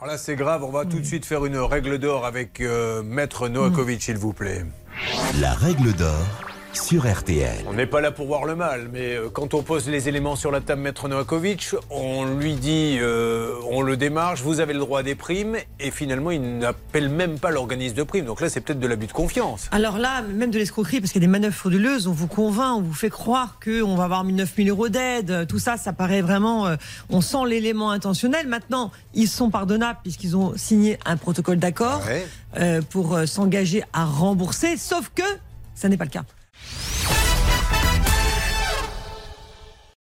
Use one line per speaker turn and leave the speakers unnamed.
Alors là, c'est grave. On va tout de suite faire une règle d'or avec euh, Maître Noakovic, s'il vous plaît.
La règle d'or sur RTL.
On n'est pas là pour voir le mal, mais euh, quand on pose les éléments sur la table, Maître Noakovic, on lui dit, euh, on le démarche, vous avez le droit à des primes, et finalement, il n'appelle même pas l'organisme de primes. Donc là, c'est peut-être de l'abus de confiance.
Alors là, même de l'escroquerie, parce qu'il y a des manœuvres frauduleuses, on vous convainc, on vous fait croire qu'on va avoir 9 000 euros d'aide. Tout ça, ça paraît vraiment. euh, on sent l'élément intentionnel. Maintenant, ils sont pardonnables puisqu'ils ont signé un protocole d'accord
Ouais.
euh, pour euh, s'engager à rembourser, sauf que ça n'est pas le cas.